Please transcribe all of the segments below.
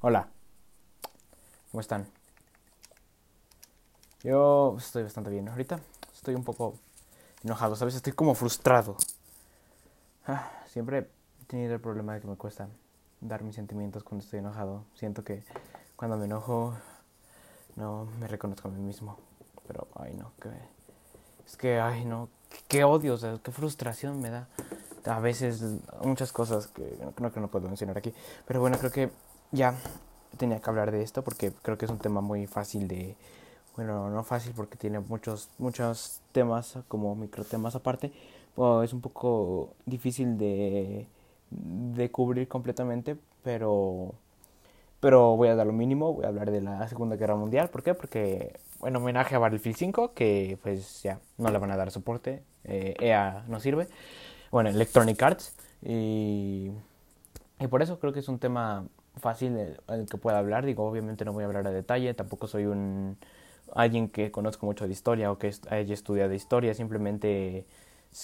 Hola. ¿Cómo están? Yo estoy bastante bien ahorita. Estoy un poco enojado, ¿sabes? Estoy como frustrado. Ah, siempre he tenido el problema de que me cuesta dar mis sentimientos cuando estoy enojado. Siento que cuando me enojo no me reconozco a mí mismo. Pero, ay no, que... Es que, ay no, qué, odio, qué frustración me da. A veces muchas cosas que no, que no puedo mencionar aquí. Pero bueno, creo que ya tenía que hablar de esto porque creo que es un tema muy fácil de bueno no fácil porque tiene muchos muchos temas como micro temas aparte es un poco difícil de, de cubrir completamente pero pero voy a dar lo mínimo voy a hablar de la segunda guerra mundial ¿por qué? porque bueno homenaje a Battlefield 5 que pues ya no le van a dar soporte EA e no sirve bueno Electronic Arts y y por eso creo que es un tema fácil el, que pueda hablar. Digo, obviamente no voy a hablar a detalle, tampoco soy un alguien que conozco mucho de historia o que haya estudiado historia, simplemente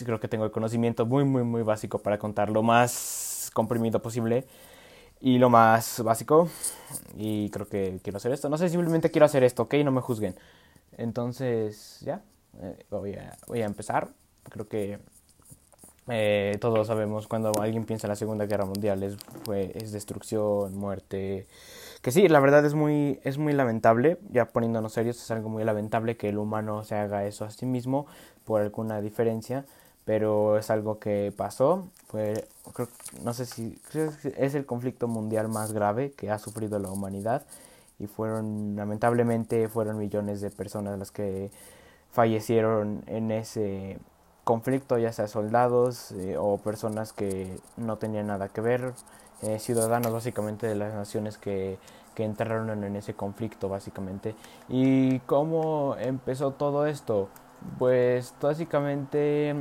creo que tengo el conocimiento muy, muy, muy básico para contar lo más comprimido posible y lo más básico. Y creo que quiero hacer esto. No sé, simplemente quiero hacer esto, ¿ok? No me juzguen. Entonces, ya, eh, voy, a, voy a empezar. Creo que eh, todos sabemos cuando alguien piensa en la Segunda Guerra Mundial es, fue, es destrucción, muerte. Que sí, la verdad es muy, es muy lamentable, ya poniéndonos serios, es algo muy lamentable que el humano se haga eso a sí mismo por alguna diferencia, pero es algo que pasó. Fue, no sé si es el conflicto mundial más grave que ha sufrido la humanidad y fueron, lamentablemente, fueron millones de personas las que fallecieron en ese conflicto, ya sea soldados eh, o personas que no tenían nada que ver, eh, ciudadanos básicamente de las naciones que, que entraron en ese conflicto básicamente. ¿Y cómo empezó todo esto? Pues básicamente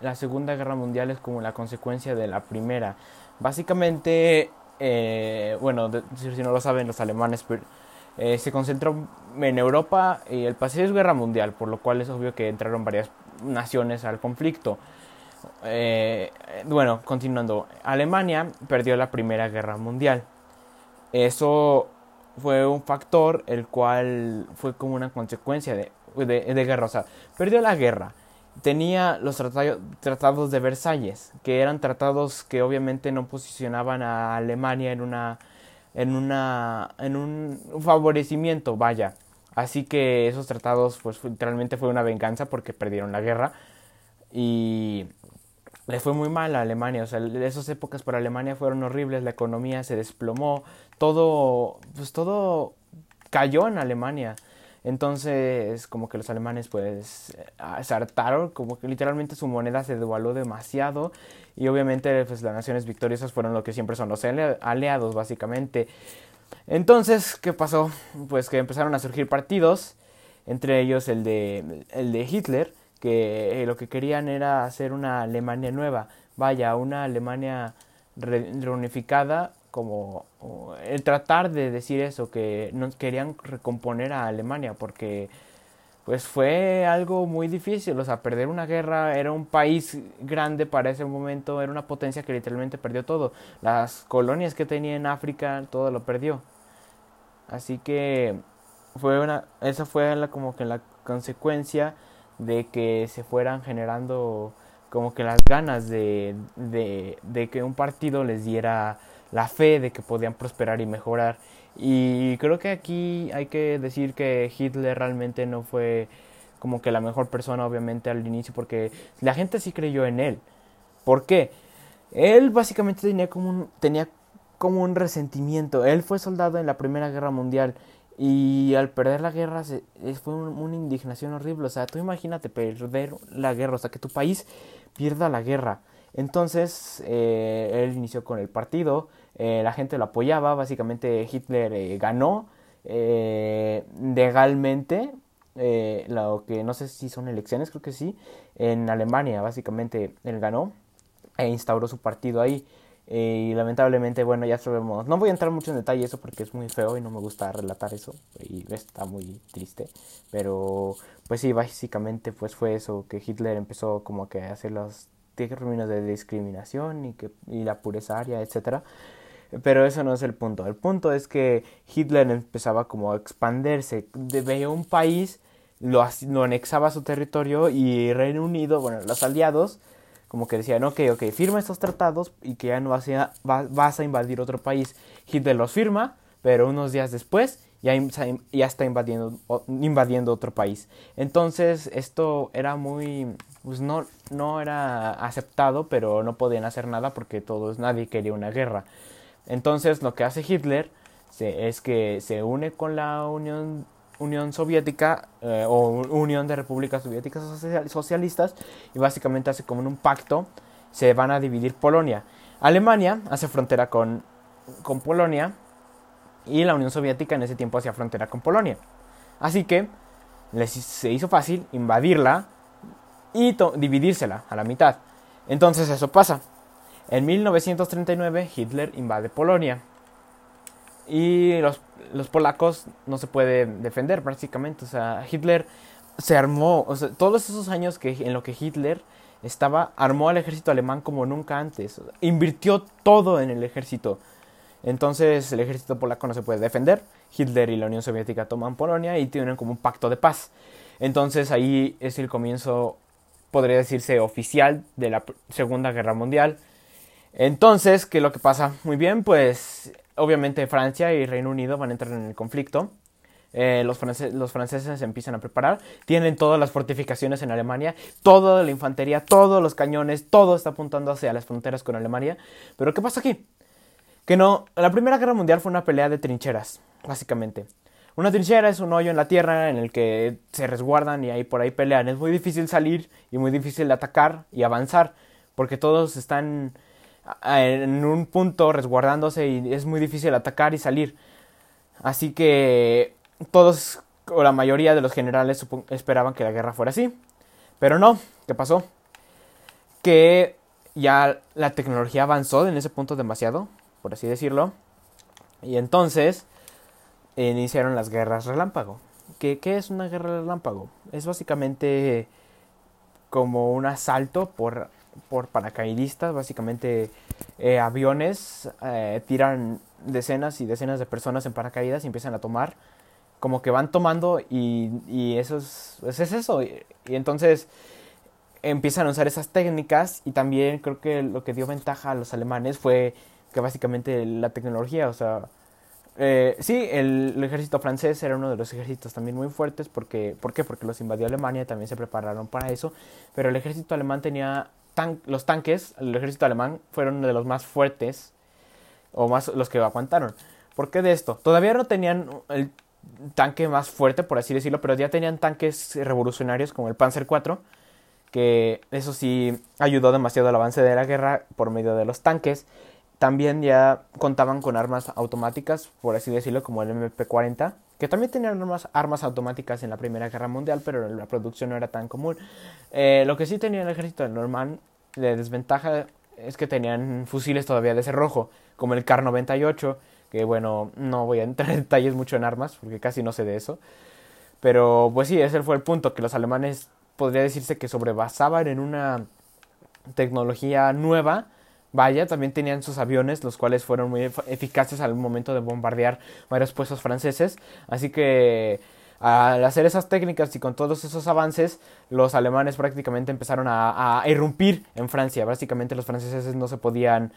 la Segunda Guerra Mundial es como la consecuencia de la Primera. Básicamente, eh, bueno, si no lo saben los alemanes, se concentró en Europa y el Pacífico es guerra mundial, por lo cual es obvio que entraron varias naciones al conflicto. Eh, bueno, continuando, Alemania perdió la Primera Guerra Mundial. Eso fue un factor el cual fue como una consecuencia de, de, guerra. O sea, perdió la guerra. Tenía los tratados de Versalles, que eran tratados que obviamente no posicionaban a Alemania en una en una en un favorecimiento, vaya. Así que esos tratados, pues literalmente fue una venganza porque perdieron la guerra y le fue muy mal a Alemania. O sea, esas épocas para Alemania fueron horribles, la economía se desplomó, todo, pues todo cayó en Alemania. Entonces, como que los alemanes pues se hartaron, como que literalmente su moneda se devaluó demasiado y obviamente pues las naciones victoriosas fueron lo que siempre son los aliados básicamente. Entonces, ¿qué pasó? Pues que empezaron a surgir partidos, entre ellos el de, el de Hitler, que eh, lo que querían era hacer una Alemania nueva, vaya, una Alemania reunificada, como el tratar de decir eso, que no querían recomponer a Alemania, porque pues fue algo muy difícil, o sea, perder una guerra, era un país grande para ese momento, era una potencia que literalmente perdió todo, las colonias que tenía en África, todo lo perdió. Así que fue una, esa fue la, como que la consecuencia de que se fueran generando como que las ganas de, de, de que un partido les diera la fe de que podían prosperar y mejorar. Y creo que aquí hay que decir que Hitler realmente no fue como que la mejor persona obviamente al inicio porque la gente sí creyó en él. ¿Por qué? Él básicamente tenía como un, tenía como un resentimiento. Él fue soldado en la Primera Guerra Mundial y al perder la guerra se, fue una indignación horrible. O sea, tú imagínate perder la guerra, o sea, que tu país pierda la guerra. Entonces, eh, él inició con el partido, eh, la gente lo apoyaba, básicamente Hitler eh, ganó legalmente, lo que no sé si son elecciones, creo que sí, en Alemania, básicamente él ganó e instauró su partido ahí. Eh, y lamentablemente, bueno, ya sabemos. No voy a entrar mucho en detalle eso porque es muy feo y no me gusta relatar eso. Y está muy triste. Pero, pues sí, básicamente pues fue eso, que Hitler empezó como que a hacer los términos de discriminación y, que, y la pureza aria, etc. Pero eso no es el punto. El punto es que Hitler empezaba como a expandirse. Veía un país, lo, lo anexaba a su territorio y Reino Unido, bueno, los aliados, como que decían, ok, ok, firma estos tratados y que ya no vas a, vas a invadir otro país. Hitler los firma, pero unos días después ya, ya está invadiendo, invadiendo otro país. Entonces esto era muy, pues no, no era aceptado, pero no podían hacer nada porque todos, nadie quería una guerra. Entonces lo que hace Hitler es que se une con la Unión, Unión Soviética eh, o Unión de Repúblicas Soviéticas Socialistas y básicamente hace como un pacto, se van a dividir Polonia. Alemania hace frontera con, con Polonia y la Unión Soviética en ese tiempo hacía frontera con Polonia. Así que les, se hizo fácil invadirla y dividírsela a la mitad. Entonces eso pasa. En 1939 Hitler invade Polonia y los, los polacos no se pueden defender prácticamente. O sea, Hitler se armó, o sea, todos esos años que en lo que Hitler estaba, armó al ejército alemán como nunca antes. Invirtió todo en el ejército. Entonces el ejército polaco no se puede defender. Hitler y la Unión Soviética toman Polonia y tienen como un pacto de paz. Entonces ahí es el comienzo, podría decirse, oficial de la Segunda Guerra Mundial. Entonces, ¿qué es lo que pasa? Muy bien, pues obviamente Francia y Reino Unido van a entrar en el conflicto. Eh, los, los, franceses se empiezan a preparar, tienen todas las fortificaciones en Alemania, toda la infantería, todos los cañones, todo está apuntando hacia las fronteras con Alemania. Pero ¿qué pasa aquí? Que no, la Primera Guerra Mundial fue una pelea de trincheras, básicamente. Una trinchera es un hoyo en la tierra en el que se resguardan y ahí por ahí pelean. Es muy difícil salir y muy difícil atacar y avanzar porque todos están en un punto resguardándose y es muy difícil atacar y salir. Así que todos o la mayoría de los generales esperaban que la guerra fuera así. Pero no, ¿qué pasó? Que ya la tecnología avanzó en ese punto demasiado por así decirlo. Y entonces iniciaron las guerras relámpago. ¿Qué, ¿Qué, es una guerra relámpago? Es básicamente como un asalto por, por paracaidistas, básicamente eh, aviones eh, tiran decenas y decenas de personas en paracaídas y empiezan a tomar, como que van tomando y, y eso es, pues es eso. Y, entonces empiezan a usar esas técnicas y también creo que lo que dio ventaja a los alemanes fue que básicamente la tecnología, o sea, eh, sí, el, ejército francés era uno de los ejércitos también muy fuertes, porque, ¿por qué? Porque los invadió Alemania, también se prepararon para eso, pero el ejército alemán tenía, los tanques, el ejército alemán fueron de los más fuertes, o más los que aguantaron. ¿Por qué de esto? Todavía no tenían el tanque más fuerte, por así decirlo, pero ya tenían tanques revolucionarios como el Panzer IV, que eso sí ayudó demasiado al avance de la guerra por medio de los tanques. También ya contaban con armas automáticas, por así decirlo, como el MP40, que también tenían armas, automáticas en la Primera Guerra Mundial, pero la producción no era tan común. Eh, lo que sí tenía el ejército de Norman de desventaja es que tenían fusiles todavía de cerrojo, como el Kar 98, que bueno, no voy a entrar en detalles mucho en armas, porque casi no sé de eso. Pero pues sí, ese fue el punto, que los alemanes podría decirse que sobrebasaban en una tecnología nueva Vaya, también tenían sus aviones, los cuales fueron muy eficaces al momento de bombardear varios puestos franceses. Así que al hacer esas técnicas y con todos esos avances, los alemanes prácticamente empezaron a, irrumpir en Francia. Básicamente los franceses no se podían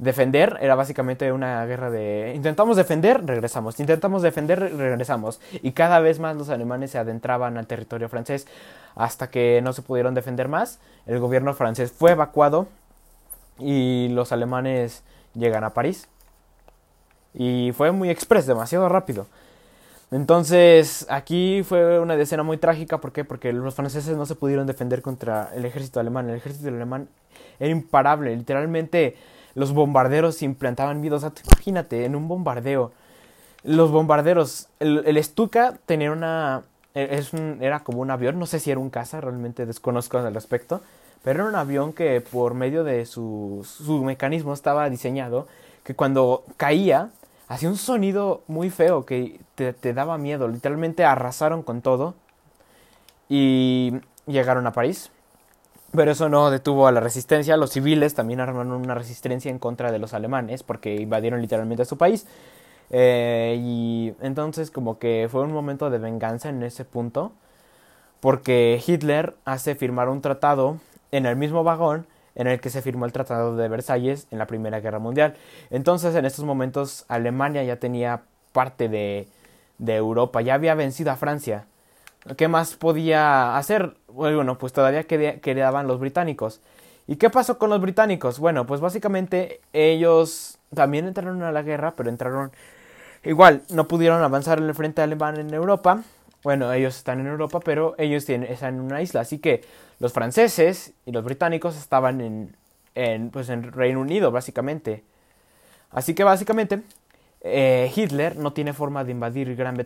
defender, era básicamente una guerra de intentamos defender, regresamos, intentamos defender, regresamos. Y cada vez más los alemanes se adentraban al territorio francés hasta que no se pudieron defender más. El gobierno francés fue evacuado y los alemanes llegan a París. Y fue muy express, demasiado rápido. Entonces, aquí fue una escena muy trágica. ¿Por qué? Porque los franceses no se pudieron defender contra el ejército alemán. El ejército alemán era imparable. Literalmente, los bombarderos implantaban vidas. imagínate, en un bombardeo. Los bombarderos, el, el Stuka tenía una. Es era como un avión, no sé si era un caza, realmente desconozco al respecto pero era un avión que por medio de su, su mecanismo estaba diseñado que cuando caía hacía un sonido muy feo que te, te, daba miedo. Literalmente arrasaron con todo y llegaron a París. Pero eso no detuvo a la resistencia. Los civiles también armaron una resistencia en contra de los alemanes porque invadieron literalmente a su país. Eh, y entonces como que fue un momento de venganza en ese punto. Porque Hitler hace firmar un tratado en el mismo vagón en el que se firmó el Tratado de Versalles en la Primera Guerra Mundial. Entonces en estos momentos Alemania ya tenía parte de, de Europa, ya había vencido a Francia. ¿Qué más podía hacer? Bueno, pues todavía quedaban los británicos. ¿Y qué pasó con los británicos? Bueno, pues básicamente ellos también entraron a la guerra, pero entraron igual, no pudieron avanzar en el frente alemán en Europa. Bueno, ellos están en Europa, pero ellos tienen, están en una isla. Así que los franceses y los británicos estaban en, en, pues en Reino Unido, básicamente. Así que básicamente eh, Hitler no tiene forma de invadir Gran,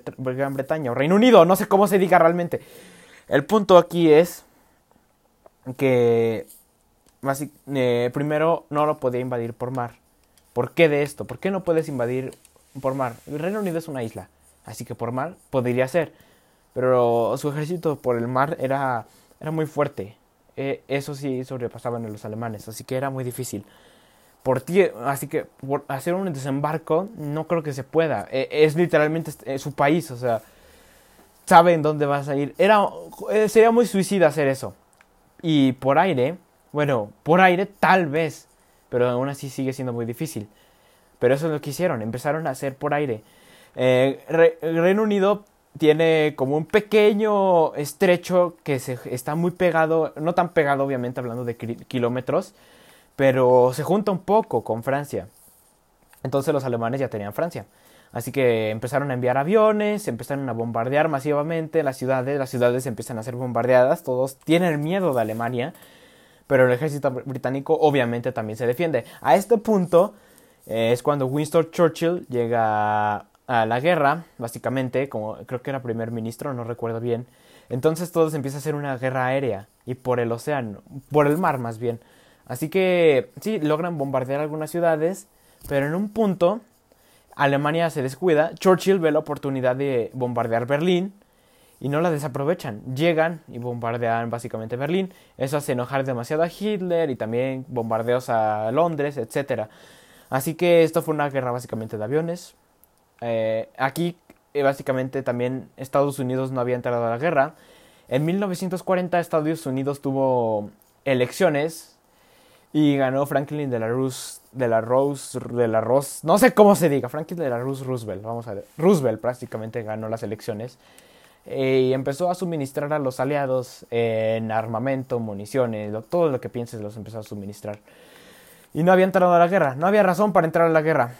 Bretaña o Reino Unido, no sé cómo se diga realmente. El punto aquí es que eh, primero no lo podía invadir por mar. ¿Por qué de esto? ¿Por qué no puedes invadir por mar? El Reino Unido es una isla, así que por mar podría ser. Pero su ejército por el mar era, era muy fuerte. Eh, eso sí sobrepasaban a los alemanes, así que era muy difícil por así que hacer un desembarco no creo que se pueda. E, es literalmente eh, su país, o sea, saben dónde vas a ir. Era, eh, sería muy suicida hacer eso. Y por aire, bueno, por aire tal vez, pero aún así sigue siendo muy difícil. Pero eso es lo que hicieron, empezaron a hacer por aire. Reino Unido tiene como un pequeño estrecho que se, está muy pegado, no tan pegado obviamente hablando de kilómetros, pero se junta un poco con Francia. Entonces los alemanes ya tenían Francia. Así que empezaron a enviar aviones, empezaron a bombardear masivamente las ciudades, las ciudades empiezan a ser bombardeadas, todos tienen miedo de Alemania, pero el ejército británico obviamente también se defiende. A este punto eh, es cuando Winston Churchill llega a la guerra, básicamente, como creo que era primer ministro, no recuerdo bien. Entonces todo se empieza a hacer una guerra aérea y por el océano, por el mar más bien. Así que sí, logran bombardear algunas ciudades, pero en un punto Alemania se descuida, Churchill ve la oportunidad de bombardear Berlín y no la desaprovechan. Llegan y bombardean básicamente Berlín. Eso hace enojar demasiado a Hitler y también bombardeos a Londres, etc. Así que esto fue una guerra básicamente de aviones. Eh, aquí eh, básicamente también Estados Unidos no había entrado a la guerra. En 1940 Estados Unidos tuvo elecciones y ganó Franklin de la Rose, de la Rose, de la Rose, no sé cómo se diga, Franklin de la Rose Roosevelt, vamos a ver. Roosevelt prácticamente ganó las elecciones eh, y empezó a suministrar a los aliados en armamento, municiones, todo lo que pienses los empezó a suministrar. Y no había entrado a la guerra, no había razón para entrar a la guerra.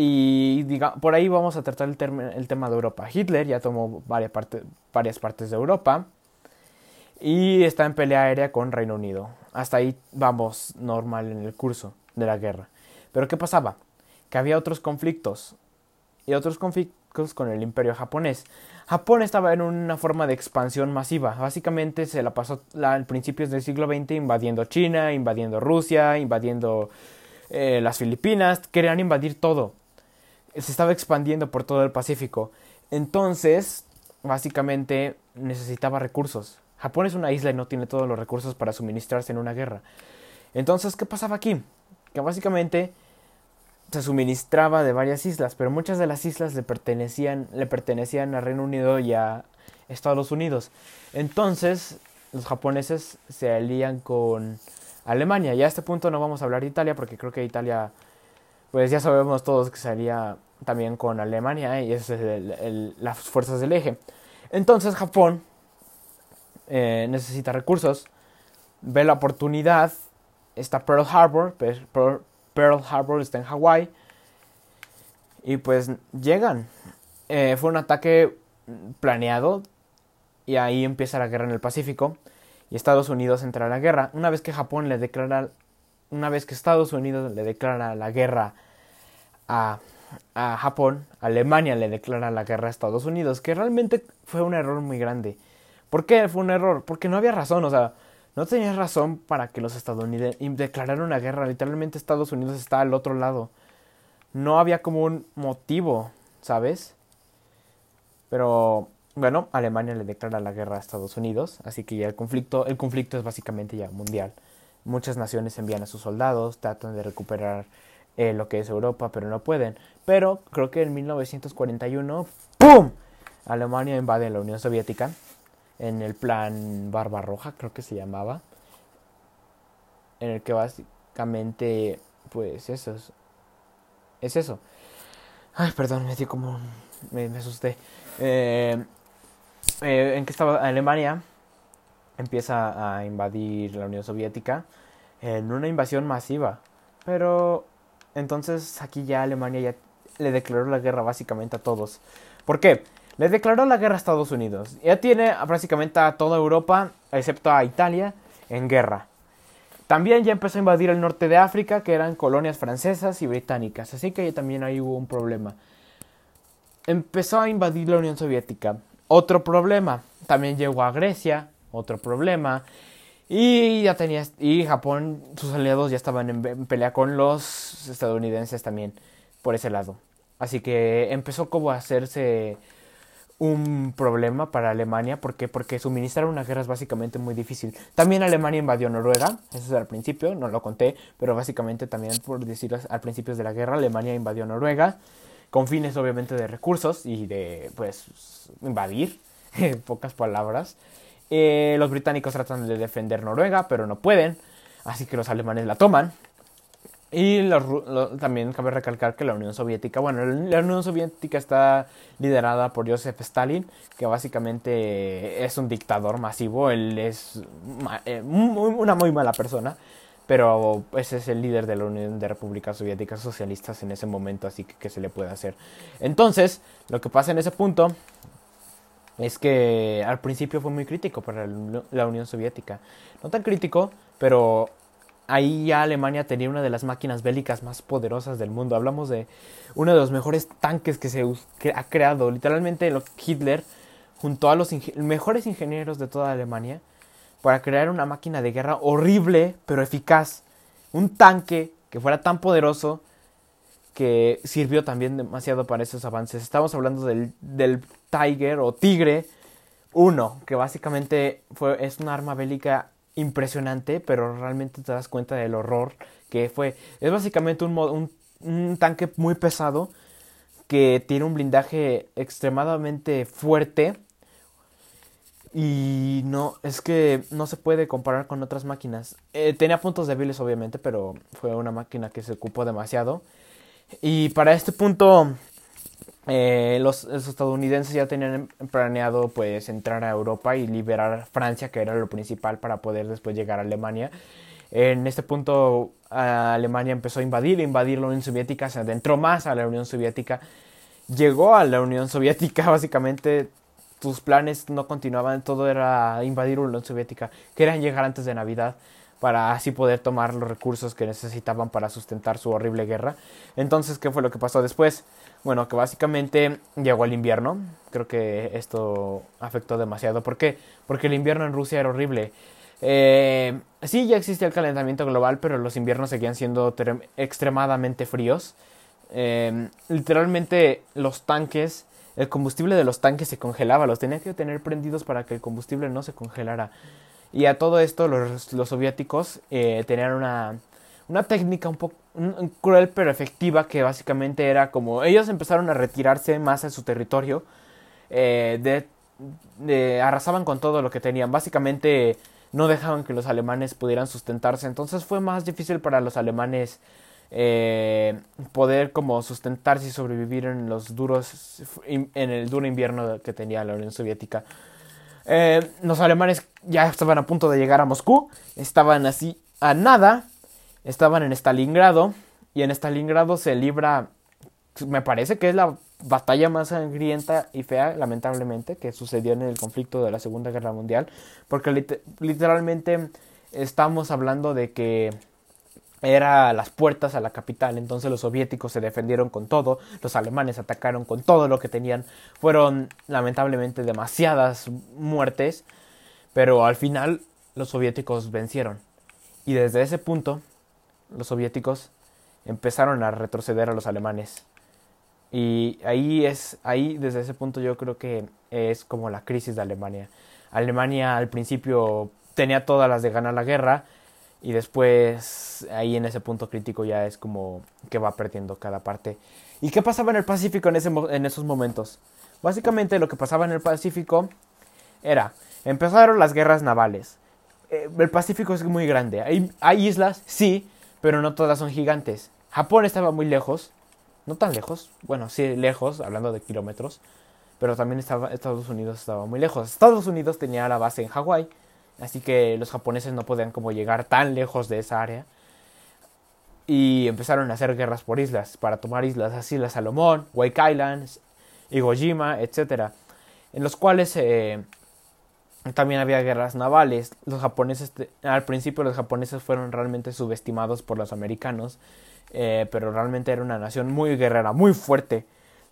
Y diga, por ahí vamos a tratar el, el tema de Europa. Hitler ya tomó varias, varias partes de Europa y está en pelea aérea con Reino Unido. Hasta ahí vamos normal en el curso de la guerra. Pero ¿qué pasaba? Que había otros conflictos y otros conflictos con el imperio japonés. Japón estaba en una forma de expansión masiva. Básicamente se la pasó al principios del siglo XX invadiendo China, invadiendo Rusia, invadiendo eh, las Filipinas. Querían invadir todo. Se estaba expandiendo por todo el Pacífico. Entonces, básicamente necesitaba recursos. Japón es una isla y no tiene todos los recursos para suministrarse en una guerra. Entonces, ¿qué pasaba aquí? Que básicamente se suministraba de varias islas, pero muchas de las islas le pertenecían, le pertenecían a Reino Unido y a Estados Unidos. Entonces, los japoneses se alían con Alemania. Y a este punto no vamos a hablar de Italia, porque creo que Italia, pues ya sabemos todos que se alía también con Alemania y esas es las fuerzas del eje. Entonces Japón eh, necesita recursos, ve la oportunidad, está Pearl Harbor, Pearl, Harbor está en Hawái, y pues llegan. Eh, fue un ataque planeado y ahí empieza la guerra en el Pacífico y Estados Unidos entra a la guerra. Una vez que Japón le declara, una vez que Estados Unidos le declara la guerra a, a Japón, Alemania le declara la guerra a Estados Unidos, que realmente fue un error muy grande. ¿Por qué fue un error? Porque no había razón, o sea, no tenías razón para que los estadounidenses declararan una guerra. Literalmente Estados Unidos está al otro lado. No había como un motivo, ¿sabes? Pero bueno, Alemania le declara la guerra a Estados Unidos, así que ya el conflicto, el conflicto es básicamente ya mundial. Muchas naciones envían a sus soldados, tratan de recuperar eh, lo que es Europa, pero no pueden. Pero creo que en 1941, ¡pum! Alemania invade la Unión Soviética en el plan Barbarroja, creo que se llamaba, en el que básicamente, pues eso es, es eso. Ay, perdón, me dio como, me, asusté. Eh, eh, en que estaba Alemania empieza a invadir la Unión Soviética en una invasión masiva, pero entonces aquí ya Alemania ya le declaró la guerra básicamente a todos. ¿Por qué? Le declaró la guerra a Estados Unidos. Ya tiene básicamente a toda Europa, excepto a Italia, en guerra. También ya empezó a invadir el norte de África, que eran colonias francesas y británicas. Así que también ahí hubo un problema. Empezó a invadir la Unión Soviética. Otro problema. También llegó a Grecia. Otro problema. Y ya tenía. Y Japón, sus aliados ya estaban en pelea con los estadounidenses también. Por ese lado. Así que empezó como a hacerse un problema para Alemania. ¿Por qué? Porque suministrar una guerra es básicamente muy difícil. También Alemania invadió Noruega, eso es al principio, no lo conté, pero básicamente también por decirlo al principio de la guerra, Alemania invadió Noruega, con fines obviamente de recursos y de, pues, invadir, en pocas palabras. Eh, los británicos tratan de defender Noruega, pero no pueden, así que los alemanes la toman. Y también cabe recalcar que la Unión Soviética, bueno, la Unión Soviética está liderada por Joseph Stalin, que básicamente es un dictador masivo, él es eh, una muy mala persona, pero ese es el líder de la Unión de Repúblicas Soviéticas Socialistas en ese momento, así que ¿qué se le puede hacer? Entonces, lo que pasa en ese punto es que al principio fue muy crítico para la Unión Soviética, no tan crítico, pero ahí ya Alemania tenía una de las máquinas bélicas más poderosas del mundo. Hablamos de uno de los mejores tanques que se ha creado. Literalmente Hitler junto a los mejores ingenieros de toda Alemania para crear una máquina de guerra horrible pero eficaz. Un tanque que fuera tan poderoso que sirvió también demasiado para esos avances. Estamos hablando del, del Tiger o Tigre 1, que básicamente fue, es una arma bélica impresionante, pero realmente te das cuenta del horror que fue. Es básicamente un, un, tanque muy pesado que tiene un blindaje extremadamente fuerte. Y no, es que no se puede comparar con otras máquinas. Eh, tenía puntos débiles, obviamente, pero fue una máquina que se ocupó demasiado. Y para este punto, eh, los, estadounidenses ya tenían planeado pues entrar a Europa y liberar Francia, que era lo principal para poder después llegar a Alemania. En este punto Alemania empezó a invadir, invadir la Unión Soviética, se adentró más a la Unión Soviética, llegó a la Unión Soviética, básicamente tus planes no continuaban, todo era invadir la Unión Soviética, querían llegar antes de Navidad para así poder tomar los recursos que necesitaban para sustentar su horrible guerra. Entonces, ¿qué fue lo que pasó después? Bueno, que básicamente llegó el invierno. Creo que esto afectó demasiado. ¿Por qué? Porque el invierno en Rusia era horrible. Eh, sí, ya existía el calentamiento global, pero los inviernos seguían siendo extremadamente fríos. Eh, literalmente los tanques, el combustible de los tanques se congelaba, los tenía que tener prendidos para que el combustible no se congelara. Y a todo esto los, los soviéticos eh, tenían una, una técnica un poco cruel pero efectiva que básicamente era como ellos empezaron a retirarse más a su territorio, eh, de, arrasaban con todo lo que tenían, básicamente no dejaban que los alemanes pudieran sustentarse, entonces fue más difícil para los alemanes eh, poder como sustentarse y sobrevivir en los duros en el duro invierno que tenía la Unión Soviética. Eh, los alemanes ya estaban a punto de llegar a Moscú, estaban así a nada, estaban en Stalingrado. Y en Stalingrado se libra, me parece que es la batalla más sangrienta y fea, lamentablemente, que sucedió en el conflicto de la Segunda Guerra Mundial, porque literalmente estamos hablando de que era las puertas a la capital, entonces los soviéticos se defendieron con todo, los alemanes atacaron con todo lo que tenían, fueron lamentablemente demasiadas muertes, pero al final los soviéticos vencieron. Y desde ese punto, los soviéticos empezaron a retroceder a los alemanes. Y ahí es, ahí desde ese punto yo creo que es como la crisis de Alemania. Alemania al principio tenía todas las de ganar la guerra y después ahí en ese punto crítico ya es como que va perdiendo cada parte. ¿Y qué pasaba en el Pacífico en, ese, en esos momentos? Básicamente lo que pasaba en el Pacífico era, empezaron las guerras navales. Eh, el Pacífico es muy grande. Hay, hay islas, sí, pero no todas son gigantes. Japón estaba muy lejos, no tan lejos, bueno, sí lejos, hablando de kilómetros, pero también estaba, Estados Unidos estaba muy lejos. Estados Unidos tenía la base en Hawái, así que los japoneses no podían como llegar tan lejos de esa área. Y empezaron a hacer guerras por islas, para tomar islas así, la Salomón, Wake Islands, Iwo Jima, etc. En los cuales eh, también había guerras navales. Los japoneses, al principio los japoneses fueron realmente subestimados por los americanos, eh, pero realmente era una nación muy guerrera, muy fuerte,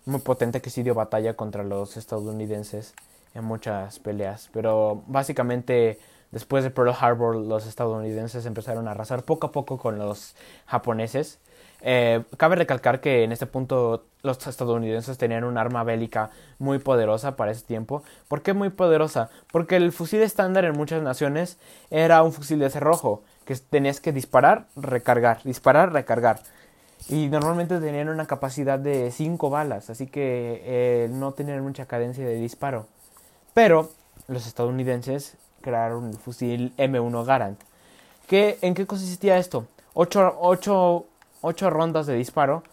muy potente que sí dio batalla contra los estadounidenses en muchas peleas. Pero básicamente después de Pearl Harbor los estadounidenses empezaron a arrasar poco a poco con los japoneses eh, cabe recalcar que en este punto los estadounidenses tenían un arma bélica muy poderosa para ese tiempo. ¿Por qué muy poderosa? Porque el fusil estándar en muchas naciones era un fusil de cerrojo, que tenías que disparar, recargar, disparar, recargar. Y normalmente tenían una capacidad de 5 balas, así que eh, no tenían mucha cadencia de disparo. Pero los estadounidenses crearon el fusil M1 Garand. ¿Qué, ¿En qué consistía esto? 8, 8 ocho rondas de disparo,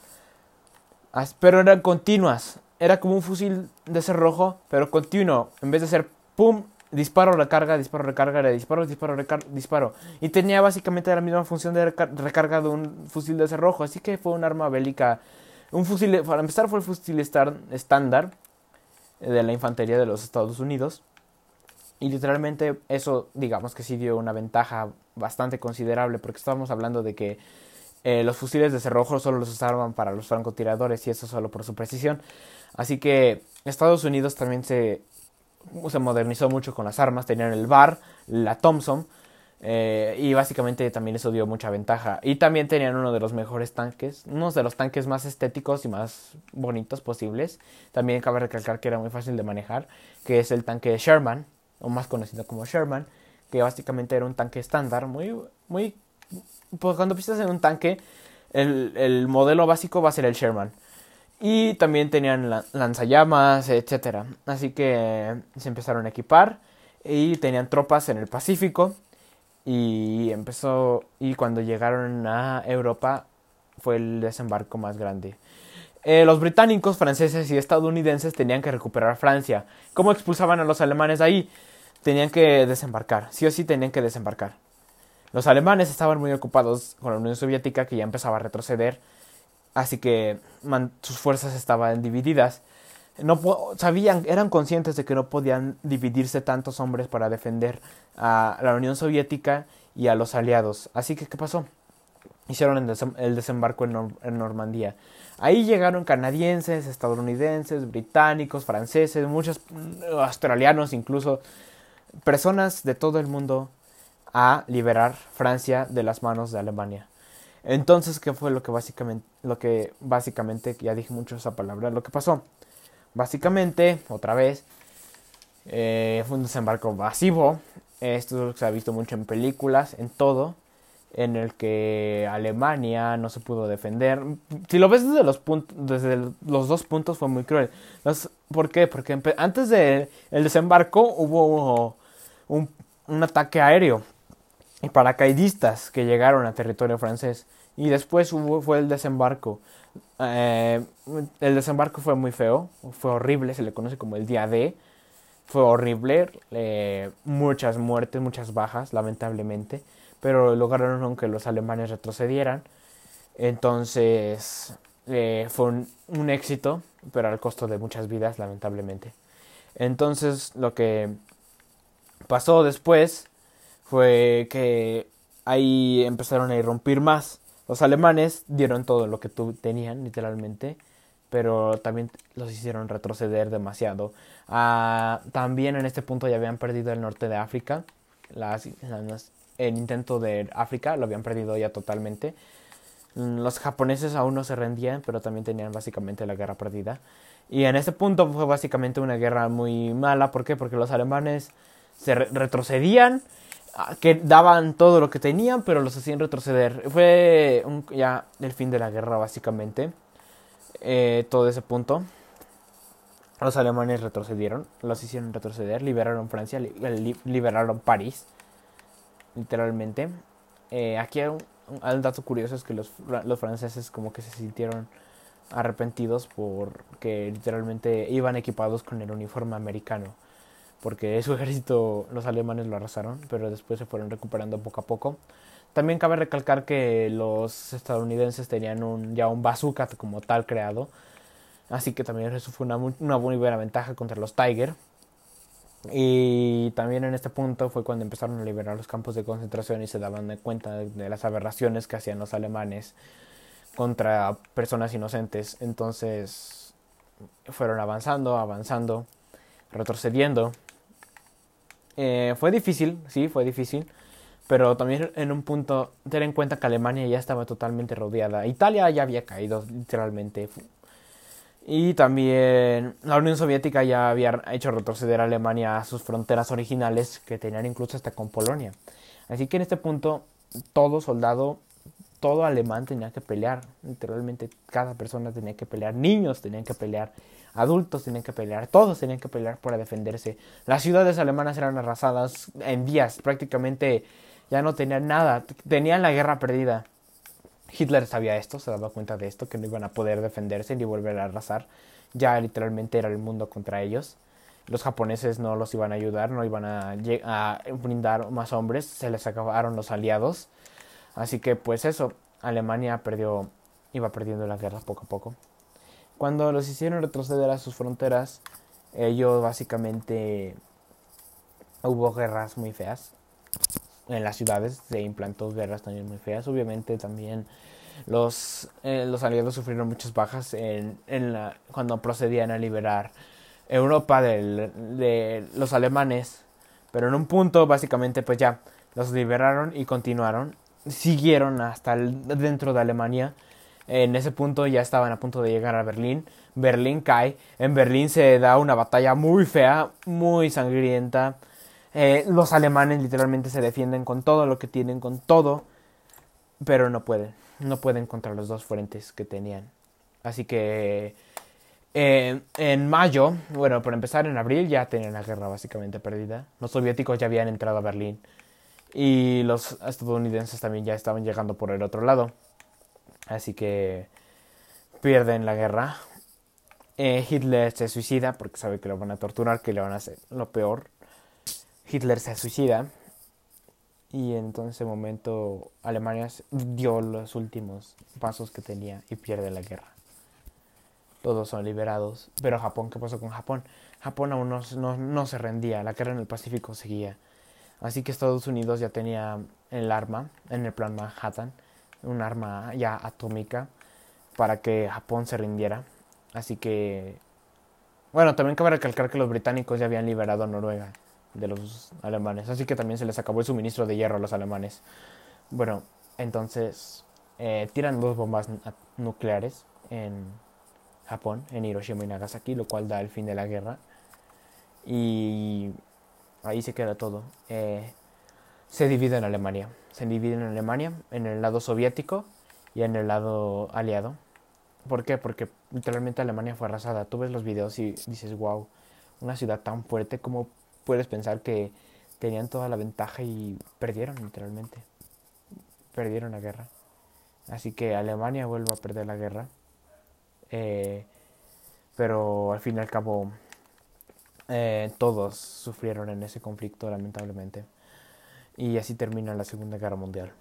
pero eran continuas. Era como un fusil de cerrojo, pero continuo. En vez de ser pum, disparo, recarga, disparo, recarga, disparo, disparo, recarga, disparo. Y tenía básicamente la misma función de recarga de un fusil de cerrojo. Así que fue un arma bélica. Un fusil, para empezar, fue el fusil estándar de la infantería de los Estados Unidos. Y literalmente eso, digamos que sí dio una ventaja bastante considerable, porque estábamos hablando de que eh, los fusiles de cerrojo solo los usaban para los francotiradores y eso solo por su precisión. Así que Estados Unidos también se, se modernizó mucho con las armas. Tenían el BAR, la Thompson. Eh, y básicamente también eso dio mucha ventaja. Y también tenían uno de los mejores tanques, uno de los tanques más estéticos y más bonitos posibles. También cabe recalcar que era muy fácil de manejar, que es el tanque Sherman, o más conocido como Sherman, que básicamente era un tanque estándar, muy, muy pues cuando pisas en un tanque, el, modelo básico va a ser el Sherman. Y también tenían lanzallamas, etc. Así que se empezaron a equipar y tenían tropas en el Pacífico. Y empezó. Y cuando llegaron a Europa fue el desembarco más grande. Eh, los británicos, franceses y estadounidenses tenían que recuperar Francia. ¿Cómo expulsaban a los alemanes ahí? Tenían que desembarcar. Sí o sí tenían que desembarcar. Los alemanes estaban muy ocupados con la Unión Soviética que ya empezaba a retroceder, así que sus fuerzas estaban divididas. No sabían, eran conscientes de que no podían dividirse tantos hombres para defender a la Unión Soviética y a los aliados. Así que, ¿qué pasó? Hicieron el, desembarco en, Normandía. Ahí llegaron canadienses, estadounidenses, británicos, franceses, muchos mm, australianos incluso, personas de todo el mundo a liberar Francia de las manos de Alemania. Entonces, ¿qué fue lo que básicamente, lo que básicamente, ya dije mucho esa palabra, lo que pasó? Básicamente, otra vez, eh, fue un desembarco masivo. Esto se ha visto mucho en películas, en todo, en el que Alemania no se pudo defender. Si lo ves desde los puntos, desde los dos puntos fue muy cruel. ¿Por qué? Porque antes del desembarco hubo un, un ataque aéreo y paracaidistas que llegaron a territorio francés. Y después hubo, fue el desembarco. Eh, el desembarco fue muy feo, fue horrible, se le conoce como el día D. Fue horrible, eh, muchas muertes, muchas bajas, lamentablemente, pero lograron que los alemanes retrocedieran. Entonces eh, fue un éxito, pero al costo de muchas vidas, lamentablemente. Entonces lo que pasó después fue que ahí empezaron a irrumpir más. Los alemanes dieron todo lo que tenían, literalmente, pero también los hicieron retroceder demasiado. Ah, también en este punto ya habían perdido el norte de África. Las, el intento de África lo habían perdido ya totalmente. Los japoneses aún no se rendían, pero también tenían básicamente la guerra perdida. Y en ese punto fue básicamente una guerra muy mala. ¿Por qué? Porque los alemanes se retrocedían, ah, que daban todo lo que tenían, pero los hacían retroceder. Fue ya el fin de la guerra, básicamente. Eh, todo ese punto. Los alemanes retrocedieron, los hicieron retroceder, liberaron Francia, liberaron París, literalmente. Eh, aquí hay un, un, dato curioso es que los, los franceses como que se sintieron arrepentidos porque literalmente iban equipados con el uniforme americano. Porque su ejército, los alemanes lo arrasaron, pero después se fueron recuperando poco a poco. También cabe recalcar que los estadounidenses tenían un, ya un bazooka como tal creado. Así que también eso fue una, una muy buena ventaja contra los Tiger. Y también en este punto fue cuando empezaron a liberar los campos de concentración y se daban cuenta de las aberraciones que hacían los alemanes contra personas inocentes. Entonces fueron avanzando, avanzando, retrocediendo. Eh, fue difícil, sí, fue difícil. Pero también en un punto, ten en cuenta que Alemania ya estaba totalmente rodeada. Italia ya había caído, literalmente. Y también la Unión Soviética ya había hecho retroceder a Alemania a sus fronteras originales, que tenían incluso hasta con Polonia. Así que en este punto, todo soldado todo alemán tenía que pelear, literalmente cada persona tenía que pelear, niños tenían que pelear, adultos tenían que pelear, todos tenían que pelear para defenderse. Las ciudades alemanas eran arrasadas en días, prácticamente ya no tenían nada, tenían la guerra perdida. Hitler sabía esto, se daba cuenta de esto, que no iban a poder defenderse ni volver a arrasar. Ya literalmente era el mundo contra ellos. Los japoneses no los iban a ayudar, no iban a, a brindar más hombres, se les acabaron los aliados. Así que pues eso, Alemania perdió, iba perdiendo la guerra poco a poco. Cuando los hicieron retroceder a sus fronteras, ellos básicamente hubo guerras muy feas. En las ciudades se implantó guerras también muy feas. Obviamente también los, eh, los aliados sufrieron muchas bajas en, en la, cuando procedían a liberar Europa de los alemanes. Pero en un punto básicamente pues ya los liberaron y continuaron siguieron hasta dentro de Alemania. En ese punto ya estaban a punto de llegar a Berlín. Berlín cae. En Berlín se da una batalla muy fea, muy sangrienta. Eh, los alemanes literalmente se defienden con todo lo que tienen, con todo. Pero no pueden. No pueden contra los dos frentes que tenían. Así que eh, en mayo, bueno, por empezar en abril ya tenían la guerra básicamente perdida. Los soviéticos ya habían entrado a Berlín y los estadounidenses también ya estaban llegando por el otro lado. Así que pierden la guerra. Eh, Hitler se suicida porque sabe que lo van a torturar, que le van a hacer lo peor. Hitler se suicida. Y en ese momento Alemania dio los últimos pasos que tenía y pierde la guerra. Todos son liberados. Pero Japón, ¿qué pasó con Japón? Japón aún no, no, no se rendía. La guerra en el Pacífico seguía. Así que Estados Unidos ya tenía el arma en el plan Manhattan, un arma ya atómica para que Japón se rindiera. Así que, bueno, también cabe recalcar que los británicos ya habían liberado a Noruega de los alemanes, así que también se les acabó el suministro de hierro a los alemanes. Bueno, entonces eh, tiran dos bombas nucleares en Japón, en Hiroshima y Nagasaki, lo cual da el fin de la guerra. Y ahí se queda todo. Eh, se divide en Alemania. Se divide en Alemania, en el lado soviético y en el lado aliado. ¿Por qué? Porque literalmente Alemania fue arrasada. Tú ves los videos y dices, wow, una ciudad tan fuerte, ¿cómo puedes pensar que tenían toda la ventaja y perdieron literalmente? Perdieron la guerra. Así que Alemania vuelve a perder la guerra. Eh, pero al fin y al cabo eh, todos sufrieron en ese conflicto, lamentablemente. Y así termina la Segunda Guerra Mundial.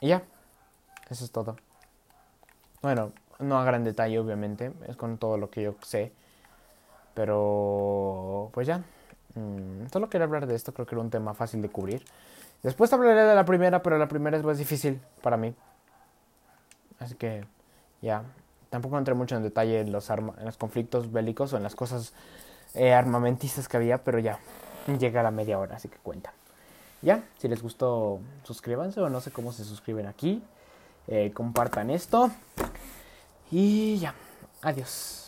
Y ya, eso es todo. Bueno, no a gran detalle, obviamente, es con todo lo que yo sé. Pero, pues ya. Mm, solo quería hablar de esto, creo que era un tema fácil de cubrir. Después hablaré de la primera, pero la primera es más difícil para mí. Así que, ya. Tampoco entré mucho en detalle en los, en los conflictos bélicos o en las cosas eh, armamentistas que había, pero ya llega a la media hora, así que cuenta ya, si les gustó, suscríbanse o no sé cómo se suscriben aquí. Eh, compartan esto. Y ya, adiós.